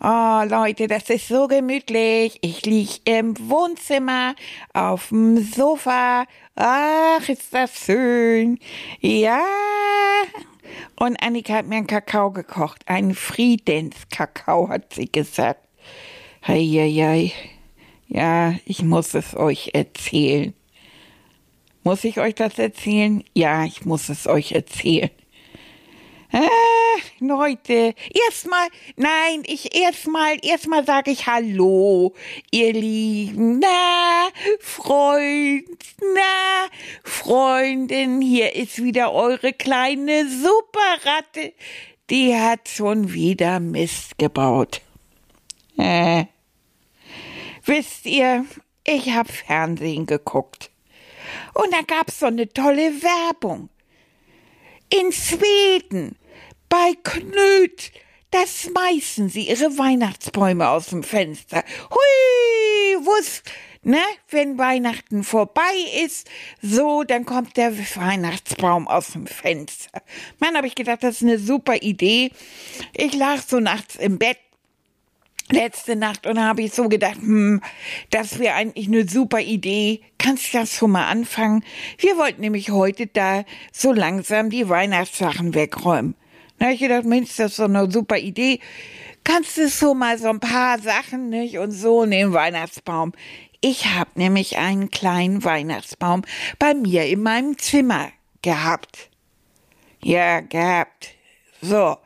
Oh, Leute, das ist so gemütlich. Ich liege im Wohnzimmer auf dem Sofa. Ach, ist das schön. Ja. Und Annika hat mir einen Kakao gekocht. Einen Friedenskakao, hat sie gesagt. Heieiei. Ja, ich muss es euch erzählen. Muss ich euch das erzählen? Ja, ich muss es euch erzählen. Ah, Leute, erstmal, nein, ich erstmal, erstmal sage ich Hallo, ihr Lieben. Na, Freund, na, Freundin, hier ist wieder eure kleine Superratte. Die hat schon wieder Mist gebaut. Äh, wisst ihr, ich hab Fernsehen geguckt. Und da gab's so eine tolle Werbung. In Schweden, bei Knut, da schmeißen sie ihre Weihnachtsbäume aus dem Fenster. Hui, wuss, ne, wenn Weihnachten vorbei ist, so, dann kommt der Weihnachtsbaum aus dem Fenster. Mann, hab ich gedacht, das ist eine super Idee. Ich lag so nachts im Bett letzte Nacht und habe ich so gedacht, hm, das wäre eigentlich eine super Idee. Kannst du das schon mal anfangen? Wir wollten nämlich heute da so langsam die Weihnachtssachen wegräumen. Na, ich gedacht, Mensch, das ist doch eine super Idee. Kannst du so mal so ein paar Sachen, nicht? Und so den Weihnachtsbaum. Ich habe nämlich einen kleinen Weihnachtsbaum bei mir in meinem Zimmer gehabt. Ja, gehabt. So.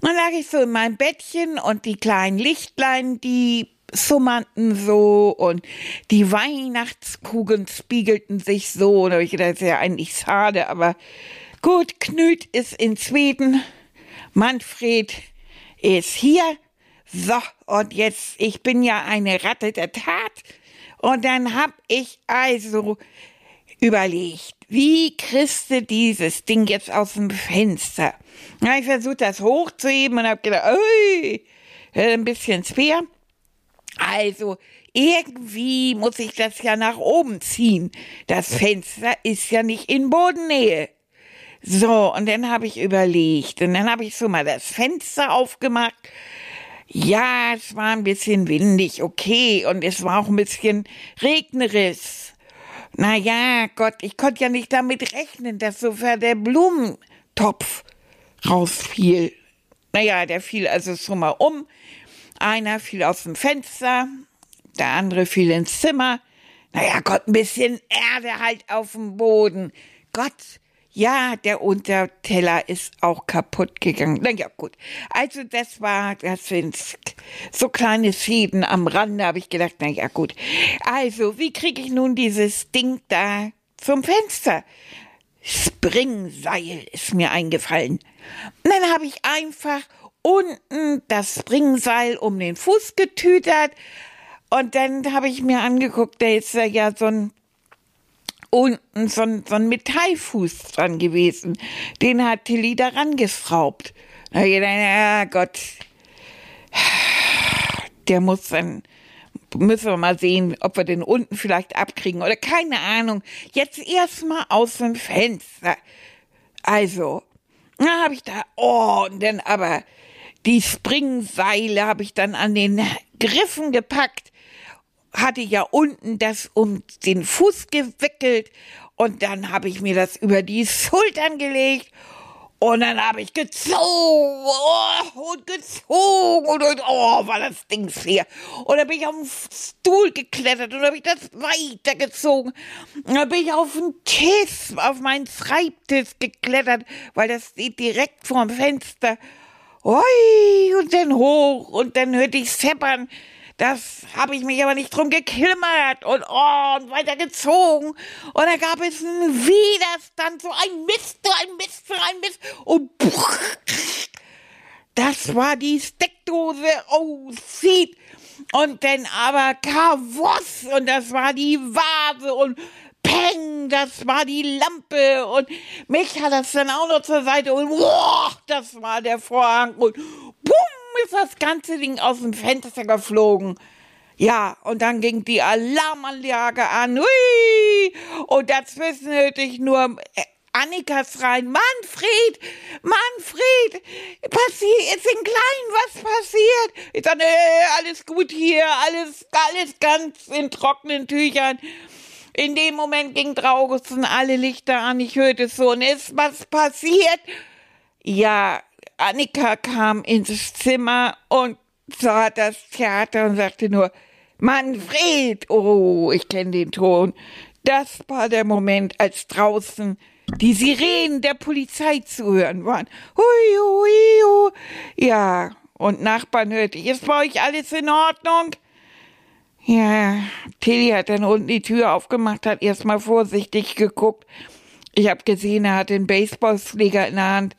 Dann lag ich so in meinem Bettchen und die kleinen Lichtlein, die summernten so und die Weihnachtskugeln spiegelten sich so. Und da habe ich gedacht, das ist ja eigentlich schade, aber gut, Knut ist in Schweden, Manfred ist hier. So, und jetzt, ich bin ja eine Ratte der Tat. Und dann hab ich also überlegt, wie kriegst du dieses Ding jetzt aus dem Fenster? Na, ich versucht das hochzuheben und hab gedacht, ui, ein bisschen schwer. Also, irgendwie muss ich das ja nach oben ziehen. Das Fenster ist ja nicht in Bodennähe. So, und dann habe ich überlegt, und dann habe ich so mal das Fenster aufgemacht. Ja, es war ein bisschen windig, okay, und es war auch ein bisschen regnerisch. Na ja, Gott, ich konnte ja nicht damit rechnen, dass sofort der Blumentopf rausfiel. Naja, der fiel also schon mal um. Einer fiel aus dem Fenster, der andere fiel ins Zimmer. Naja, Gott, ein bisschen Erde halt auf dem Boden. Gott, ja, der Unterteller ist auch kaputt gegangen. Na ja, gut. Also das war, das sind so kleine Schäden am Rande, habe ich gedacht, na ja, gut. Also, wie kriege ich nun dieses Ding da zum Fenster? Springseil ist mir eingefallen. Und dann habe ich einfach unten das Springseil um den Fuß getütert und dann habe ich mir angeguckt, da ist ja so ein unten so ein, so ein Metallfuß dran gewesen. Den hat Tilly da rangeschraubt. Na ja, Gott. Der muss dann, müssen wir mal sehen, ob wir den unten vielleicht abkriegen oder keine Ahnung. Jetzt erstmal aus dem Fenster. Also, na habe ich da, oh, und dann aber die Springseile habe ich dann an den Griffen gepackt hatte ja unten das um den Fuß gewickelt und dann habe ich mir das über die Schultern gelegt und dann habe ich gezogen oh, und gezogen und, und oh, war das Ding schwer. Und dann bin ich auf den Stuhl geklettert und habe ich das weitergezogen. Und dann bin ich auf den Tisch, auf meinen Schreibtisch geklettert, weil das steht direkt vorm Fenster. Ui, und dann hoch und dann hörte ich scheppern. Das habe ich mich aber nicht drum gekümmert und, oh, und weitergezogen. Und da gab es einen Widerstand, so ein Mist, so ein Mist, so ein Mist. Und puch, das war die Steckdose. Oh, sieht. Und dann aber Kavos und das war die Vase und Peng, das war die Lampe und mich hat das dann auch noch zur Seite und boah, das war der Vorhang und bumm ist das ganze Ding aus dem Fenster geflogen. Ja, und dann ging die Alarmanlage an. Hui! Und dazwischen hörte ich nur äh, Annikas rein. Manfred! Manfred! Passiert, ist in Klein was passiert? Ich sage, äh, alles gut hier, alles, alles ganz in trockenen Tüchern. In dem Moment ging draußen alle Lichter an. Ich hörte so, und ist was passiert? Ja, Annika kam ins Zimmer und sah das Theater und sagte nur, Manfred! Oh, ich kenne den Ton. Das war der Moment, als draußen die Sirenen der Polizei zu hören waren. Hui, hui, hui. Ja, und Nachbarn hörte ich, ist bei euch alles in Ordnung? Ja, Tilly hat dann unten die Tür aufgemacht, hat erstmal vorsichtig geguckt. Ich habe gesehen, er hat den Baseballschläger in der Hand.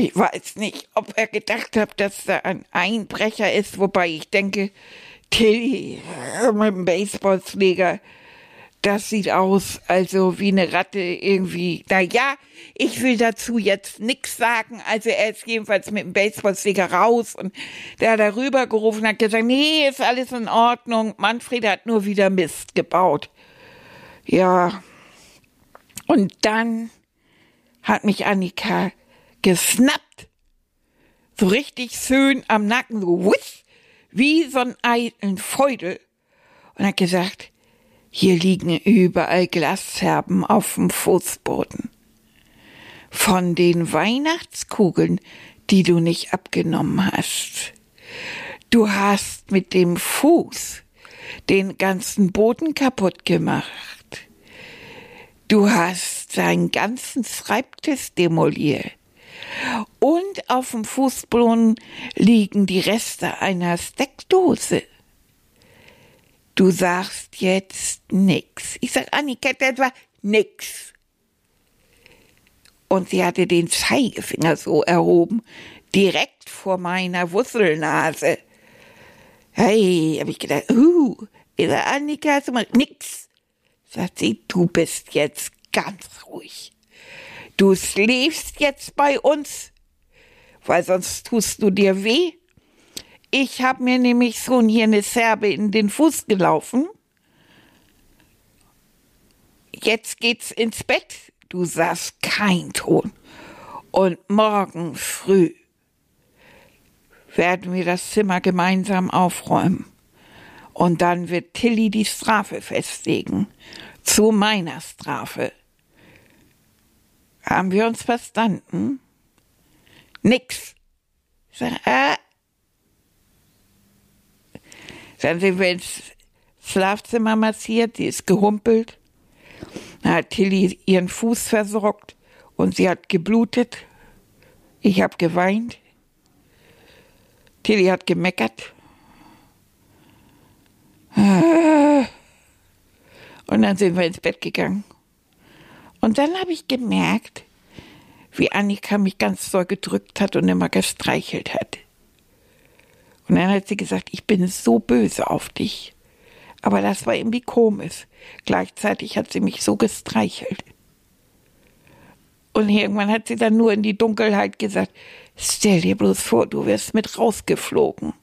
Ich weiß nicht, ob er gedacht hat, dass da ein Einbrecher ist, wobei ich denke, Tilly mit dem Baseballschläger, das sieht aus, also wie eine Ratte irgendwie. Na ja, ich will dazu jetzt nix sagen. Also er ist jedenfalls mit dem Baseballschläger raus und der hat darüber gerufen, hat gesagt, nee, ist alles in Ordnung. Manfred hat nur wieder Mist gebaut. Ja. Und dann hat mich Annika gesnappt. So richtig schön am Nacken, so wusch, wie so ein alten Feudel. Und hat gesagt, hier liegen überall Glasscherben auf dem Fußboden. Von den Weihnachtskugeln, die du nicht abgenommen hast. Du hast mit dem Fuß den ganzen Boden kaputt gemacht. Du hast seinen ganzen Schreibtisch demoliert. Und auf dem Fußboden liegen die Reste einer Steckdose. Du sagst jetzt nix. Ich sag, Annika, das war nix. Und sie hatte den Zeigefinger so erhoben, direkt vor meiner Wurzelnase. Hey, hab ich gedacht, uh, ich sag, Annika, nix. Sagt sie, du bist jetzt ganz ruhig. Du schläfst jetzt bei uns, weil sonst tust du dir weh. Ich habe mir nämlich schon hier eine Serbe in den Fuß gelaufen. Jetzt geht's ins Bett. Du sagst kein Ton. Und morgen früh werden wir das Zimmer gemeinsam aufräumen. Und dann wird Tilly die Strafe festlegen. Zu meiner Strafe. Haben wir uns verstanden? Nix. Sag, äh. Dann sind wir ins Schlafzimmer massiert, die ist gehumpelt. Dann hat Tilly ihren Fuß versorgt und sie hat geblutet. Ich habe geweint. Tilly hat gemeckert. Und dann sind wir ins Bett gegangen. Und dann habe ich gemerkt, wie Annika mich ganz doll gedrückt hat und immer gestreichelt hat. Und dann hat sie gesagt, ich bin so böse auf dich. Aber das war irgendwie komisch. Gleichzeitig hat sie mich so gestreichelt. Und irgendwann hat sie dann nur in die Dunkelheit gesagt, stell dir bloß vor, du wirst mit rausgeflogen.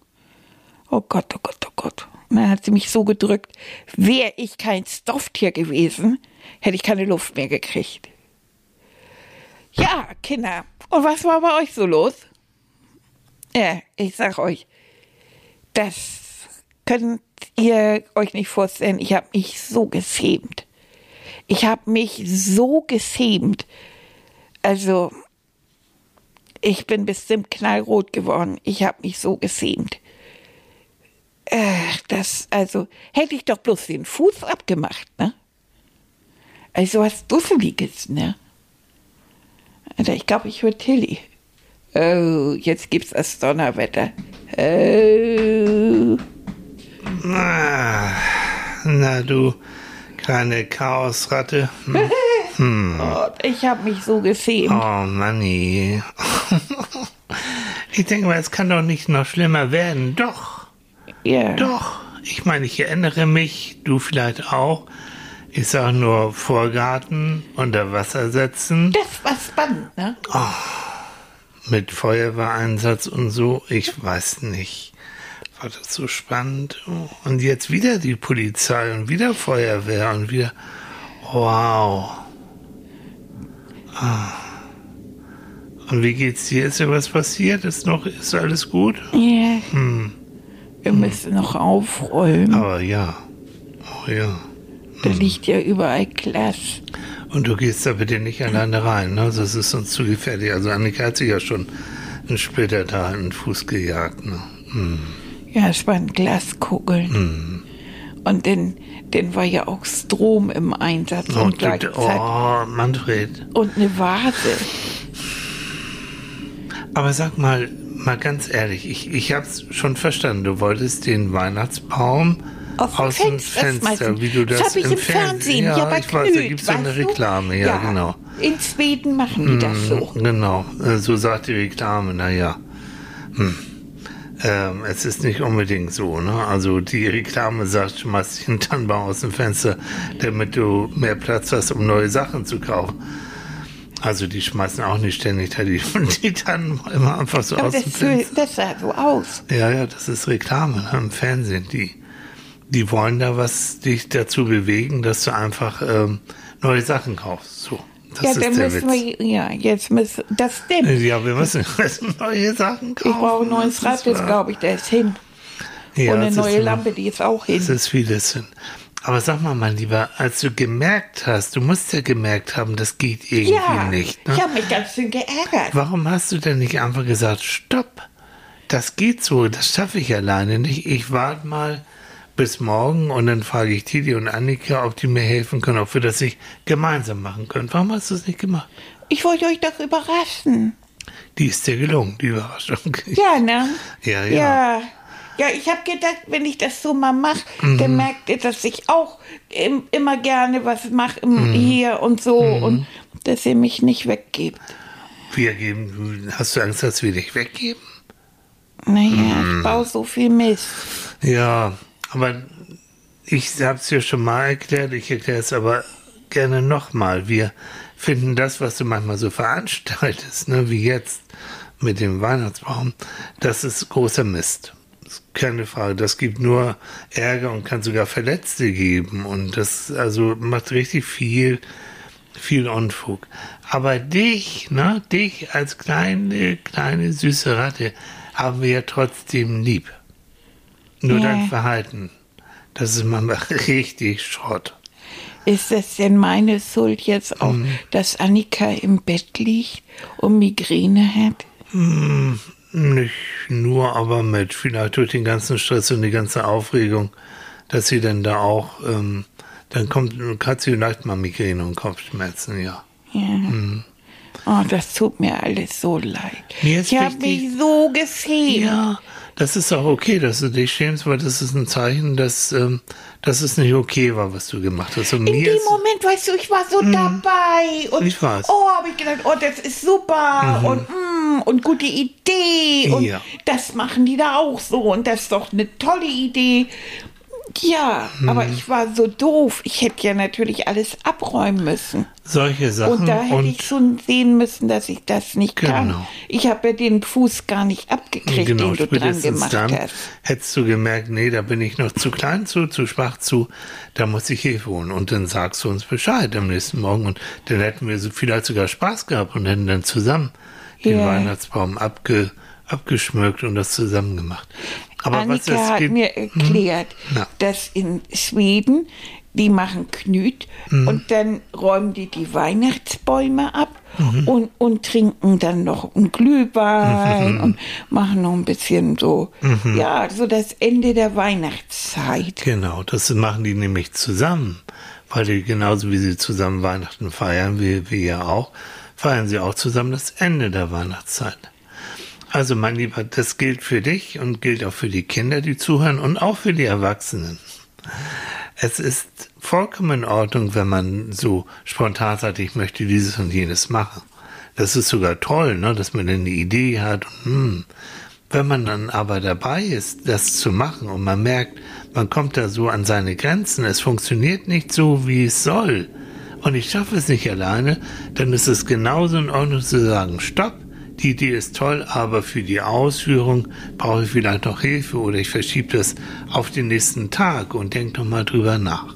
Oh Gott, oh Gott, oh Gott. Und dann hat sie mich so gedrückt, wäre ich kein Stofftier gewesen, hätte ich keine Luft mehr gekriegt. Ja, Kinder, und was war bei euch so los? Ja, ich sag euch, das könnt ihr euch nicht vorstellen. Ich habe mich so geschämt. Ich habe mich so geschämt. Also, ich bin bestimmt knallrot geworden. Ich habe mich so geschämt. Äh, das, also, hätte ich doch bloß den Fuß abgemacht, ne? Also was Dusseliges, ne? Alter, ich glaube, ich höre Tilly. Oh, jetzt gibt's das Donnerwetter. Oh. Na, na du kleine Chaosratte. Hm. Hm. Oh, ich habe mich so geschämt. Oh Manni. Ich denke mal, es kann doch nicht noch schlimmer werden. Doch, Ja. doch. Ich meine, ich erinnere mich, du vielleicht auch. Ich sag nur Vorgarten unter Wasser setzen Das war spannend, ne? mit Feuerwehreinsatz und so. Ich weiß nicht. War das so spannend? Und jetzt wieder die Polizei und wieder Feuerwehr und wieder. Wow. Ah. Und wie geht's dir? Ist dir was passiert? Ist noch, ist alles gut? Ja. Hm. Wir müssen noch aufräumen. Aber ja. Oh ja. Da liegt ja überall Glas. Und du gehst da bitte nicht alleine rein, ne? Das ist uns zu gefährlich. Also Annika hat sich ja schon einen Splitter da in den Fuß gejagt, ne? Hm. Ja, es waren Glaskugeln. Und dann, dann war ja auch Strom im Einsatz Oh, und gleichzeitig. oh, Manfred. Und eine Vase. Aber sag mal, mal ganz ehrlich, ich, ich hab's schon verstanden. Du wolltest den Weihnachtsbaum Aus aus, dem Fenster wie du das, hab ich im Fernsehen. Ja, bei ich weiß, da gibt's so eine? Reklame, ja, genau. In Schweden machen die das so. Genau, äh, so sagt die Reklame, naja. Hm. Ähm, es ist nicht unbedingt so, ne? Also die Reklame sagt, schmeiß dich einen Tannenbaum aus dem Fenster, damit du mehr Platz hast, um neue Sachen zu kaufen. Also die schmeißen auch nicht ständig die, die Tannenbäume einfach so Aber aus das, dem Fenster. das sah so aus. Ja, ja, das ist Reklame ne, im Fernsehen. Die, die wollen da was dich dazu bewegen, dass du einfach ähm, neue Sachen kaufst. So, das ja, ist dann müssen Witz. wir, ja, jetzt müssen, das stimmt. Ja, wir müssen neue Sachen kaufen. Ich brauche ein neues Das Rad, das glaube ich, der ist hin. Ja, Und eine neue Lampe, die ist auch hin. ist vieles hin. Aber sag mal, mein Lieber, als du gemerkt hast, du musst ja gemerkt haben, das geht irgendwie Ja, nicht. Ne? ich habe mich ganz schön geärgert. Warum hast du denn nicht einfach gesagt, stopp, das geht so, das schaffe ich alleine nicht. Ich warte mal bis morgen und dann frage ich Titi und Annika, ob die mir helfen können, ob wir das nicht gemeinsam machen können. Warum hast du es nicht gemacht? Ich wollte euch doch überraschen. Die ist dir gelungen, die Überraschung. Ja, ne? Ja, ja. Ja, ja ich habe gedacht, wenn ich das so mal mache, Mhm. dann merkt ihr, dass ich auch im, immer gerne was mache Mhm. hier und so und dass ihr mich nicht weggebt. Wir geben, hast du Angst, dass wir dich weggeben? Naja, Mhm. ich baue so viel Mist. Ja, aber ich habe es dir schon mal erklärt, ich erkläre es aber gerne nochmal. Wir finden das, was du manchmal so veranstaltest, ne, wie jetzt mit dem Weihnachtsbaum, das ist großer Mist. Keine Frage. Das gibt nur Ärger und kann sogar Verletzte geben. Und das also macht richtig viel, viel Unfug. Aber dich, ne, dich als kleine, kleine süße Ratte haben wir ja trotzdem lieb. Nur Ja. dein Verhalten, das ist manchmal richtig Schrott. Ist das denn meine Schuld jetzt auch, Mhm. dass Annika im Bett liegt und Migräne hat? Nicht nur, aber mit vielleicht durch den ganzen Stress und die ganze Aufregung, dass sie dann da auch, ähm, dann kommt, hat sie vielleicht mal Migräne und Kopfschmerzen, ja. Ja. Mhm. Oh, das tut mir alles so leid. Mir ist ich habe mich so geschämt. Ja, das ist auch okay, dass du dich schämst, weil das ist ein Zeichen, dass, ähm, dass es nicht okay war, was du gemacht hast. Und In mir dem ist, Moment, weißt du, ich war so dabei und Mhm. Ich weiß. oh, habe ich gedacht, oh, das ist super und mm, und gute Idee und Ja. das machen die da auch so und das ist doch eine tolle Idee. Ja, Mhm. aber ich war so doof. Ich hätte ja natürlich alles abräumen müssen. solche Sachen Und da hätte ich schon sehen müssen, dass ich das nicht kann. Genau. Ich habe ja den Fuß gar nicht abgekriegt, genau, den du dran gemacht dann hast. hättest du gemerkt, nee, da bin ich noch zu klein zu, zu schwach zu, da muss ich Hilfe holen. Und dann sagst du uns Bescheid am nächsten Morgen und dann hätten wir so vielleicht sogar Spaß gehabt und hätten dann zusammen den Ja. Weihnachtsbaum abge, abgeschmückt und das zusammen gemacht. Aber Annika hat mir erklärt, Na. dass in Schweden die machen Knüt Mhm. und dann räumen die die Weihnachtsbäume ab Mhm. und, und trinken dann noch einen Glühwein und machen noch ein bisschen so, Mhm. ja, so das Ende der Weihnachtszeit. Genau, das machen die nämlich zusammen, weil die genauso wie sie zusammen Weihnachten feiern, wie wir ja auch, feiern sie auch zusammen das Ende der Weihnachtszeit. Also mein Lieber, das gilt für dich und gilt auch für die Kinder, die zuhören und auch für die Erwachsenen. Es ist vollkommen in Ordnung, wenn man so spontan sagt, ich möchte dieses und jenes machen. Das ist sogar toll, ne, dass man eine Idee hat. Hm. Wenn man dann aber dabei ist, das zu machen und man merkt, man kommt da so an seine Grenzen, es funktioniert nicht so, wie es soll, und ich schaffe es nicht alleine, dann ist es genauso in Ordnung zu sagen, stopp, die Idee ist toll, aber für die Ausführung brauche ich vielleicht noch Hilfe oder ich verschiebe das auf den nächsten Tag und denke noch mal drüber nach.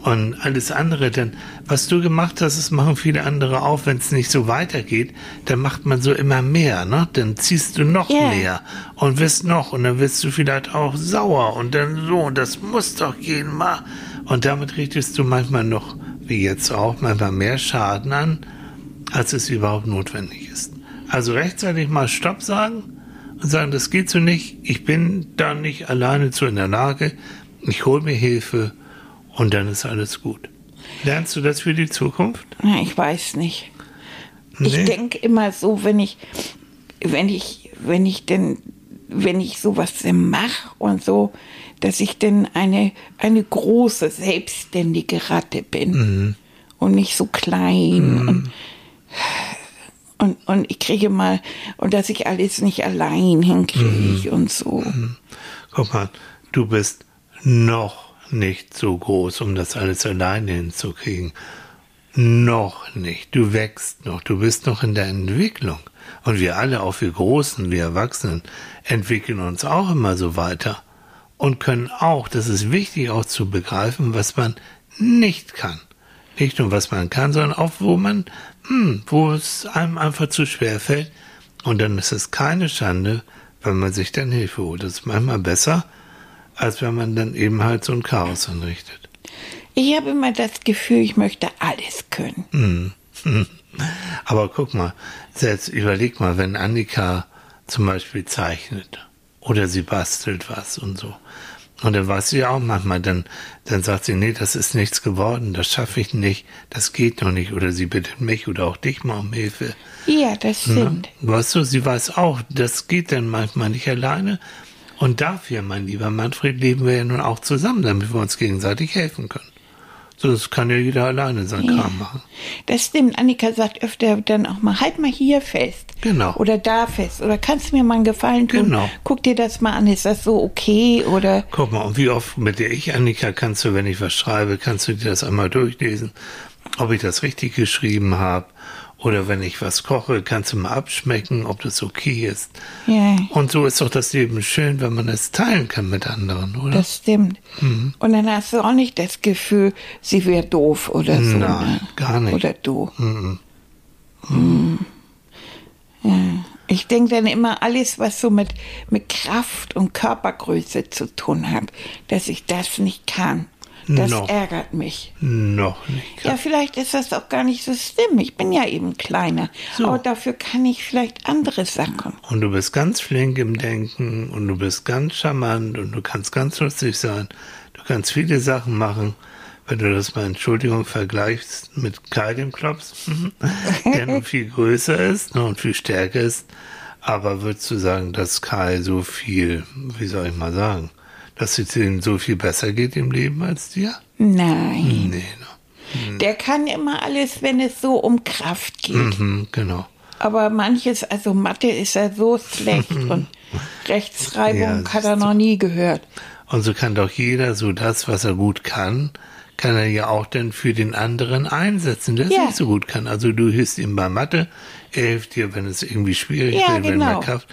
Und alles andere, denn was du gemacht hast, das machen viele andere auch, wenn es nicht so weitergeht, dann macht man so immer mehr, ne? Dann ziehst du noch yeah. mehr und wirst noch und dann wirst du vielleicht auch sauer und dann so, und das muss doch gehen mal. Und damit richtest du manchmal noch, wie jetzt auch, manchmal mehr Schaden an, als es überhaupt notwendig ist. Also rechtzeitig mal Stopp sagen und sagen, das geht so nicht, ich bin da nicht alleine zu in der Lage, ich hole mir Hilfe und dann ist alles gut. Lernst du das für die Zukunft? Ich weiß nicht. Nee. Ich denke immer so, wenn ich, wenn ich, wenn ich denn, wenn ich sowas mache und so, dass ich denn eine, eine große, selbstständige Ratte bin mhm. und nicht so klein mhm. und und, und ich kriege mal, und dass ich alles nicht allein hinkriege mhm. und so. Mhm. Guck mal, du bist noch nicht so groß, um das alles alleine hinzukriegen. Noch nicht. Du wächst noch. Du bist noch in der Entwicklung. Und wir alle, auch wir Großen, wir Erwachsenen, entwickeln uns auch immer so weiter. Und können auch, das ist wichtig auch zu begreifen, was man nicht kann. Nicht nur was man kann, sondern auch wo man hm, wo es einem einfach zu schwer fällt. Und dann ist es keine Schande, wenn man sich dann Hilfe holt. Das ist manchmal besser, als wenn man dann eben halt so ein Chaos anrichtet. Ich habe immer das Gefühl, ich möchte alles können. Hm. Aber guck mal, selbst überleg mal, wenn Annika zum Beispiel zeichnet oder sie bastelt was und so. Und dann weiß sie auch manchmal, dann, dann sagt sie, nee, das ist nichts geworden, das schaffe ich nicht, das geht noch nicht. Oder sie bittet mich oder auch dich mal um Hilfe. Ja, das ne? stimmt. Na? Weißt du, sie weiß auch, das geht dann manchmal nicht alleine. Und dafür, mein lieber Manfred, leben wir ja nun auch zusammen, damit wir uns gegenseitig helfen können. So, das kann ja jeder alleine sein ja. Kram machen. Das stimmt. Annika sagt öfter dann auch mal, halt mal hier fest. Genau. Oder da fest. Oder kannst du mir mal einen Gefallen tun? Genau. Guck dir das mal an, ist das so okay? Oder. Guck mal, und wie oft mit der ich, Annika, kannst du, wenn ich was schreibe, kannst du dir das einmal durchlesen, ob ich das richtig geschrieben habe oder wenn ich was koche, kannst du mal abschmecken, ob das okay ist. Ja. Und so ist doch das Leben schön, wenn man es teilen kann mit anderen, oder? Das stimmt. Mhm. Und dann hast du auch nicht das Gefühl, sie wäre doof oder so. Nein, ne? gar nicht. Oder du. Mhm. Mhm. Ja. Ich denke dann immer, alles, was so mit, mit Kraft und Körpergröße zu tun hat, dass ich das nicht kann. Das noch, ärgert mich. Noch nicht. Ja, vielleicht ist das auch gar nicht so schlimm. Ich bin ja eben kleiner. So. Aber dafür kann ich vielleicht andere Sachen. Und du bist ganz flink im Denken und du bist ganz charmant und du kannst ganz lustig sein. Du kannst viele Sachen machen. Wenn du das mal, Entschuldigung, vergleichst mit Kai dem Klops, der nun viel größer ist ne, und viel stärker ist. Aber würdest du sagen, dass Kai so viel, wie soll ich mal sagen, dass es ihm so viel besser geht im Leben als dir? Nein. Nee, ne? hm. Der kann immer alles, wenn es so um Kraft geht. Mhm, genau. Aber manches, also Mathe ist er so schlecht und Rechtschreibung ja, hat er noch nie gehört. Und so kann doch jeder so das, was er gut kann, kann er ja auch dann für den anderen einsetzen, der es ja. nicht so gut kann. Also du hilfst ihm bei Mathe, er hilft dir, wenn es irgendwie schwierig ja, wird, genau. wenn er Kraft.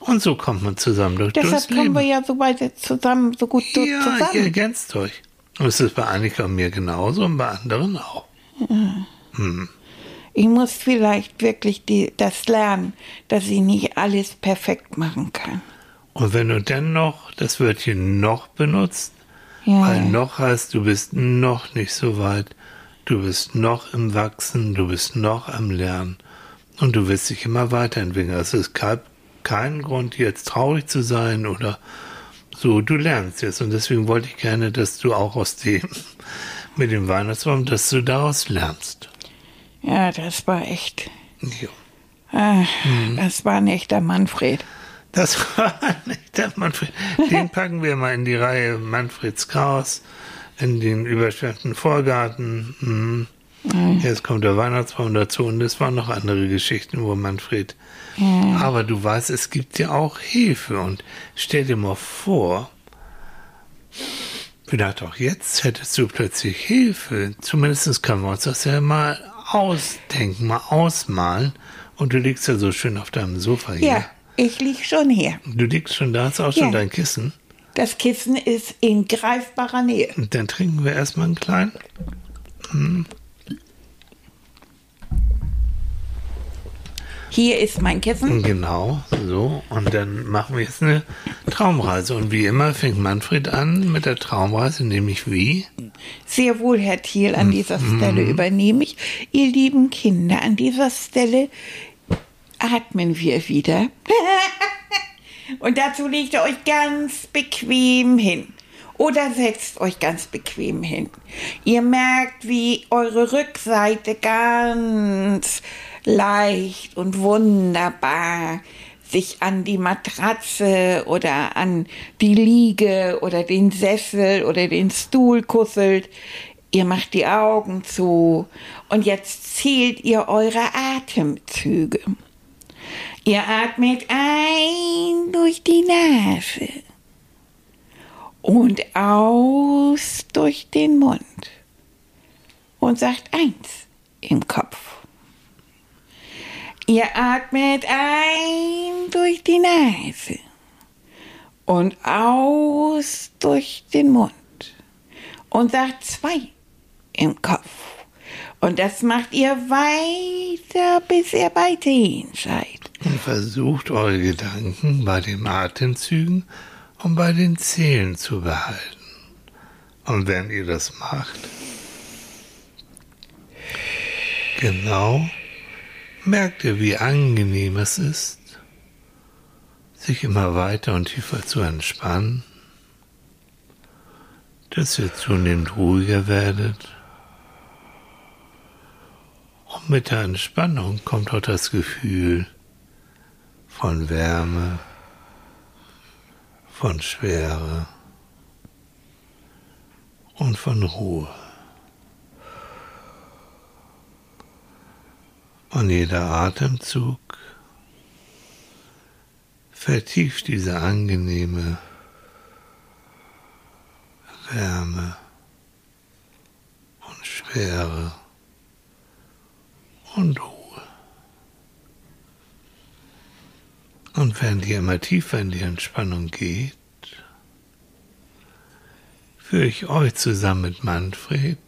Und so kommt man zusammen durch Deshalb kommen wir ja so weit zusammen, so gut ja, zusammen. Ja, ihr ergänzt euch. Und es ist bei Annika und mir genauso und bei anderen auch. Ja. Hm. Ich muss vielleicht wirklich die, das lernen, dass ich nicht alles perfekt machen kann. Und wenn du dann noch das Wörtchen noch benutzt, ja. weil noch heißt, du bist noch nicht so weit, du bist noch im Wachsen, du bist noch am Lernen und du wirst dich immer weiterentwickeln. Also es gab keinen Grund, jetzt traurig zu sein oder so. Du lernst jetzt und deswegen wollte ich gerne, dass du auch aus dem mit dem Weihnachtsbaum, dass du daraus lernst. Ja, das war echt. Ja. Ah, mhm. Das war ein echter Manfred. Das war ein echter Manfred. Den packen wir mal in die Reihe Manfreds Chaos, in den überschwemmten Vorgarten. Mhm. Jetzt kommt der Weihnachtsbaum dazu und es waren noch andere Geschichten, wo Manfred. Aber du weißt, es gibt ja auch Hilfe und stell dir mal vor, vielleicht auch jetzt hättest du plötzlich Hilfe. Zumindest können wir uns das ja mal ausdenken, mal ausmalen. Und du liegst ja so schön auf deinem Sofa hier. Ja, ich lieg schon hier. Du liegst schon da, hast auch schon Ja. dein Kissen. Das Kissen ist in greifbarer Nähe. Und dann trinken wir erstmal einen kleinen. Hier ist mein Kissen. Genau, so. Und dann machen wir jetzt eine Traumreise. Und wie immer fängt Manfred an mit der Traumreise, nämlich wie? Sehr wohl, Herr Thiel, an dieser Stelle übernehme ich. Ihr lieben Kinder, an dieser Stelle atmen wir wieder. Und dazu legt ihr euch ganz bequem hin. Oder setzt euch ganz bequem hin. Ihr merkt, wie eure Rückseite ganz leicht und wunderbar sich an die Matratze oder an die Liege oder den Sessel oder den Stuhl kusselt. Ihr macht die Augen zu und jetzt zählt ihr eure Atemzüge. Ihr atmet ein durch die Nase und aus durch den Mund und sagt eins im Kopf. Ihr atmet ein durch die Nase und aus durch den Mund und sagt zwei im Kopf. Und das macht ihr weiter, bis ihr bei zehn seid. Und versucht eure Gedanken bei den Atemzügen und bei den Zählen zu behalten. Und wenn ihr das macht, genau, merkt ihr, wie angenehm es ist, sich immer weiter und tiefer zu entspannen, dass ihr zunehmend ruhiger werdet. Und mit der Entspannung kommt auch das Gefühl von Wärme, von Schwere und von Ruhe. Und jeder Atemzug vertieft diese angenehme Wärme und Schwere und Ruhe. Und während ihr immer tiefer in die Entspannung geht, führe ich euch zusammen mit Manfred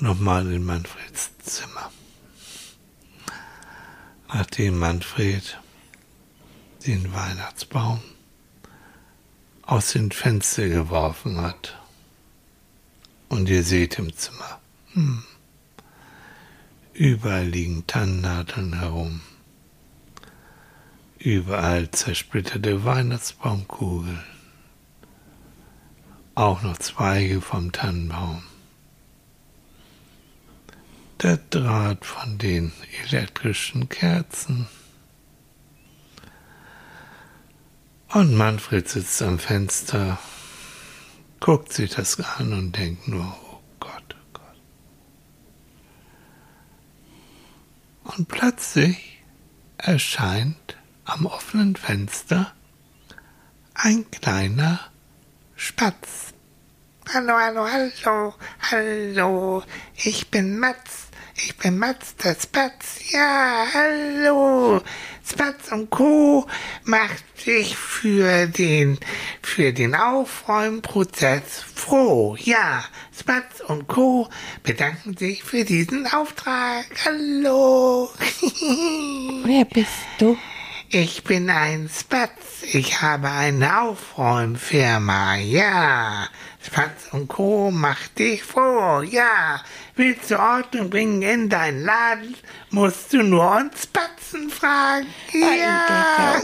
nochmal in Manfreds Zimmer. Nachdem Manfred den Weihnachtsbaum aus dem Fenster geworfen hat. Und ihr seht im Zimmer, hm, überall liegen Tannennadeln herum. Überall zersplitterte Weihnachtsbaumkugeln. Auch noch Zweige vom Tannenbaum. Der Draht von den elektrischen Kerzen. Und Manfred sitzt am Fenster, guckt sich das an und denkt nur, oh Gott, oh Gott. Und plötzlich erscheint am offenen Fenster ein kleiner Spatz. Hallo, hallo, hallo, hallo, ich bin Matz, ich bin Matz, der Spatz, ja, hallo. Spatz und Co. macht sich für den, für den Aufräumprozess froh, ja. Spatz und Co. bedanken sich für diesen Auftrag, hallo. Wer bist du? Ich bin ein Spatz. Ich habe eine Aufräumfirma. Ja. Spatz und Co. macht dich froh. Ja. Willst du Ordnung bringen in deinen Laden, musst du nur uns Spatzen fragen. Ja.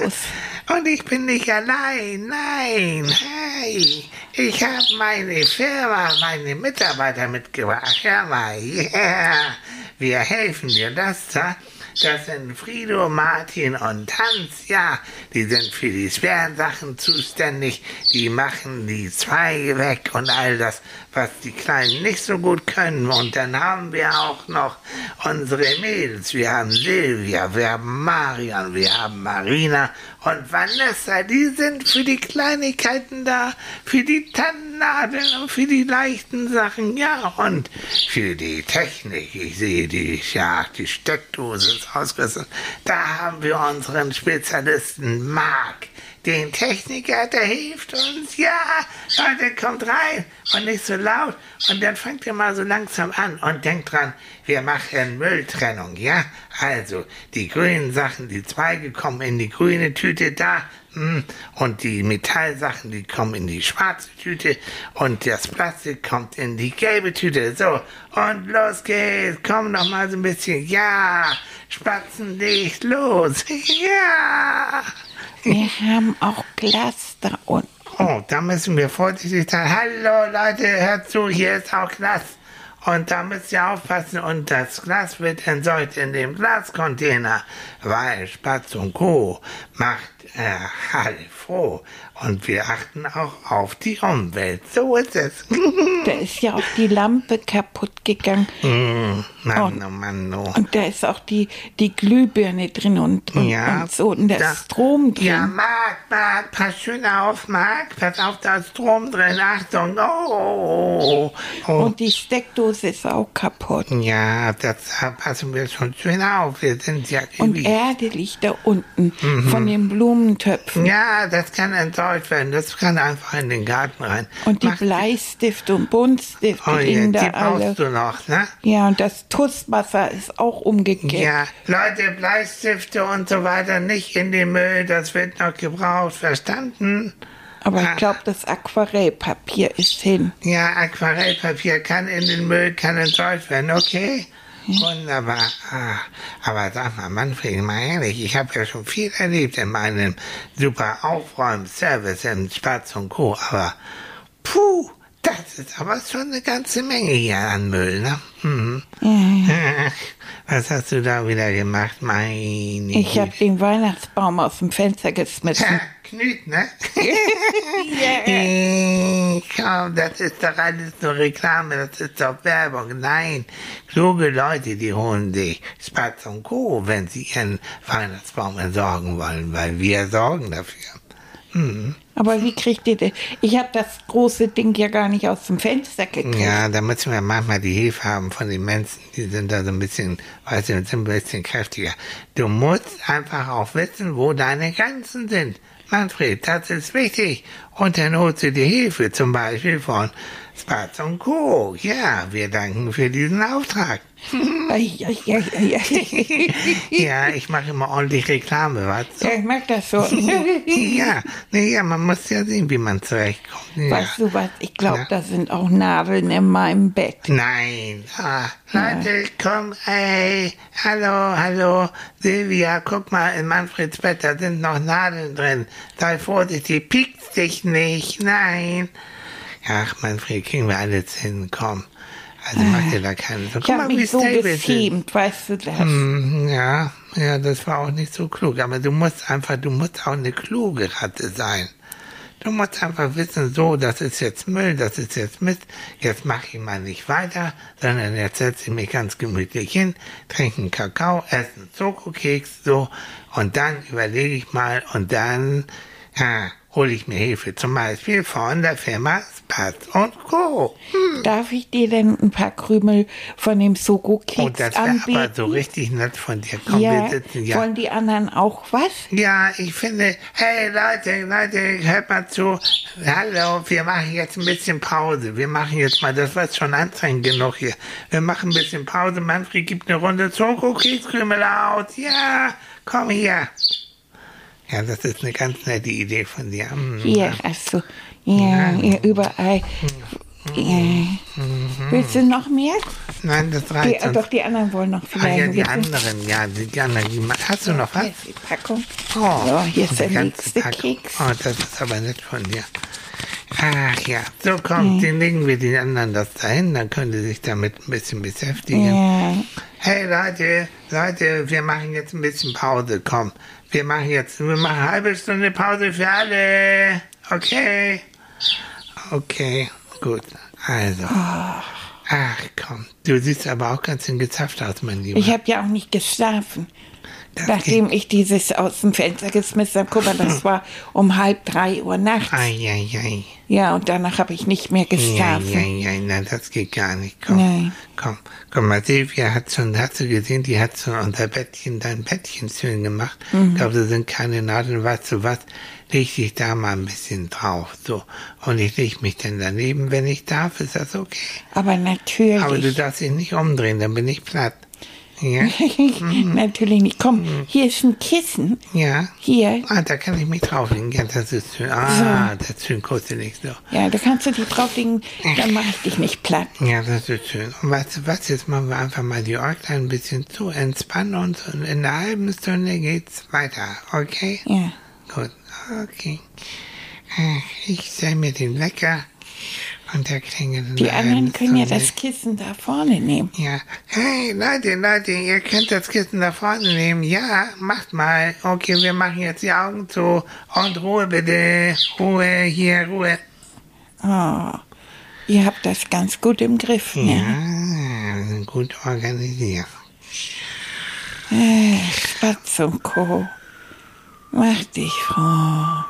Und ich bin nicht allein. Nein. Hey. Ich habe meine Firma, meine Mitarbeiter mitgebracht. Hör mal. Ja. Wir helfen dir das da. Das sind Frido, Martin und Hans, ja, die sind für die schweren Sachen zuständig, die machen die Zweige weg und all das, was die Kleinen nicht so gut können. Und dann haben wir auch noch unsere Mädels, wir haben Silvia, wir haben Marion, wir haben Marina und Vanessa, die sind für die Kleinigkeiten da, für die Tannennadeln und für die leichten Sachen, ja, und für die Technik. Ich sehe die, ja, die Steckdose ist ausgerüstet. Da haben wir unseren Spezialisten Marc den Techniker, der hilft uns. Ja, Leute, kommt rein und nicht so laut. Und dann fangt ihr mal so langsam an und denkt dran, wir machen Mülltrennung, ja? Also, die grünen Sachen, die Zweige kommen in die grüne Tüte da. hm, Und die Metallsachen, die kommen in die schwarze Tüte. Und das Plastik kommt in die gelbe Tüte. So, und los geht's. Komm noch mal so ein bisschen. Ja, Spatzenlicht, los. Ja. Wir haben auch Glas da unten. Oh, da müssen wir vorsichtig sein. Hallo Leute, hört zu, hier ist auch Glas. Und da müsst ihr aufpassen und das Glas wird entsorgt in dem Glascontainer, weil Spatz und Co. macht äh, alle froh. Und wir achten auch auf die Umwelt. So ist es. Da ist ja auch die Lampe kaputt gegangen. Mm, Mann, oh Mann, oh. Und da ist auch die, die Glühbirne drin und, und, Ja, und so. Und da da- ist Strom drin. Ja, Marc, Marc, pass schön auf, Marc. Pass auf, da ist Strom drin. Achtung. Oh, oh, oh. Und die Steckdose ist auch kaputt. Ja, das da passen wir schon schön auf. Wir sind ja Und. Erde liegt da unten Mhm. von den Blumentöpfen. Ja, das kann entsorgt werden. Das kann einfach in den Garten rein. Und die Mach- Bleistifte und Buntstifte oh, ja, liegen die da brauchst alle. du noch, ne? Ja, und das Tusswasser ist auch umgekehrt. Ja, Leute, Bleistifte und so weiter nicht in den Müll. Das wird noch gebraucht. Verstanden? Aber Ah. ich glaube, das Aquarellpapier ist hin. Ja, Aquarellpapier kann in den Müll, kann entsorgt werden, okay? Wunderbar. Ah, aber sag mal, Manfred, mal ehrlich, ich habe ja schon viel erlebt in meinem super Aufräumservice im Spatz und Co. Aber, puh, das ist aber schon eine ganze Menge hier an Müll, ne? Mhm. Ach, Was hast du da wieder gemacht, meine Ich habe den Weihnachtsbaum aus dem Fenster geschmissen. Ha, Knüt, ne? Komm, das ist doch alles nur Reklame, das ist doch Werbung. Nein, kluge Leute, die holen sich Spatz und Co., wenn sie ihren Weihnachtsbaum entsorgen wollen, weil wir sorgen dafür. Aber wie kriegt ihr das? Ich habe das große Ding ja gar nicht aus dem Fenster gekriegt. Ja, da müssen wir manchmal die Hilfe haben von den Menschen, die sind da so ein bisschen, weißt du, sind ein bisschen kräftiger. Du musst einfach auch wissen, wo deine Grenzen sind. Manfred, das ist wichtig. Und dann holst du dir Hilfe, zum Beispiel von Spatz und Co. Ja, wir danken für diesen Auftrag. Ja, ich mache immer ordentlich Reklame, weißt Ja, ich mag das so. Ja, nee, ja, man muss ja sehen, wie man zurechtkommt. Ja. Weißt du was? Ich glaube, da sind auch Nadeln in meinem Bett. Nein. Ah, Leute, komm, ey. Hallo, hallo. Silvia, guck mal, in Manfreds Bett, da sind noch Nadeln drin. Sei vorsichtig, piekst dich nicht. Nein. Ach, Manfred, kriegen wir alles hin, komm. Also mach dir da keine Sorgen. Ich habe mich so geschämt, weißt du das? Hm, Ja, ja, das war auch nicht so klug. Aber du musst einfach, du musst auch eine kluge Ratte sein. Du musst einfach wissen, so, das ist jetzt Müll, das ist jetzt Mist, jetzt mache ich mal nicht weiter, sondern jetzt setze ich mich ganz gemütlich hin, trinke einen Kakao, esse einen Schokokeks, so, und dann überlege ich mal, und dann, ja, hole ich mir Hilfe, zum Beispiel von der Firma Spatz und Co. Darf ich dir denn ein paar Krümel von dem Und Soko-Keks Oh, das wäre anbieten? aber so richtig nett von dir. Komm, ja, wir sitzen ja. wollen die anderen auch was? Ja, ich finde, hey Leute, Leute, hört mal zu. Hallo, wir machen jetzt ein bisschen Pause. Wir machen jetzt mal, das war schon anstrengend genug hier. Wir machen ein bisschen Pause. Manfred gibt eine Runde Schokokekskrümel aus. Ja, komm hier. Ja, das ist eine ganz nette Idee von dir. Mm. Hier, achso. Ja, ja, überall. Ja. Willst du noch mehr? Nein, das Die, reicht uns. doch, die anderen wollen noch Ah, vielleicht. ja, die Jetzt- anderen, ja, die, die anderen. Die, hast du noch was? Hier ist die Packung. Oh, Ja, hier ist der die ganze nächste Packung. Keks. Oh, das ist aber nett von dir. Ach ja, so kommt, den legen wir den anderen das dahin, dann können die sich damit ein bisschen beschäftigen. Ja. Hey Leute, Leute, wir machen jetzt ein bisschen Pause. Komm, wir machen jetzt, wir machen eine halbe Stunde Pause für alle. Okay. Okay, gut. Also. Ach komm, du siehst aber auch ganz schön gezapft aus, mein Lieber. Ich habe ja auch nicht geschlafen. Nachdem ich dieses aus dem Fenster geschmissen habe, guck mal, das war um halb drei Uhr nachts. Eieiei. Ja, und danach habe ich nicht mehr Ja, geschlafen. ja, ja, nein, das geht gar nicht. Komm, Nein. komm, komm mal, Silvia hat schon, hast du gesehen, die hat schon unser Bettchen, dein Bettchen schön gemacht. Mhm. Ich glaube, da sind keine Nadeln, weißt du was? Leg dich da mal ein bisschen drauf, so. Und ich leg mich dann daneben, wenn ich darf, ist das okay. Aber natürlich. Aber du darfst dich nicht umdrehen, dann bin ich platt. Ja? natürlich nicht. Komm, hier ist ein Kissen. Ja? Hier. Ah, da kann ich mich drauflegen. Ja, das ist schön. Ah, das ist schön kuschelig so. Ja, da kannst du die drauflegen, dann mache ich dich nicht platt. Ja, das ist schön. Und weißt du was, jetzt machen wir einfach mal die Äuglein ein bisschen zu, entspannen uns und in einer halben Stunde geht's weiter, okay? Ja. Gut, okay. Ich stell mir den Wecker und der klingelt in Die anderen können ja das Kissen da vorne nehmen. Ja. Hey, Leute, Leute, ihr könnt das Kissen da vorne nehmen. Ja, macht mal. Okay, wir machen jetzt die Augen zu. Und Ruhe bitte. Ruhe, hier, Ruhe. Oh, ihr habt das ganz gut im Griff, Ja, ne? sind gut organisiert. Äh, Spatz und Co. Mach dich froh.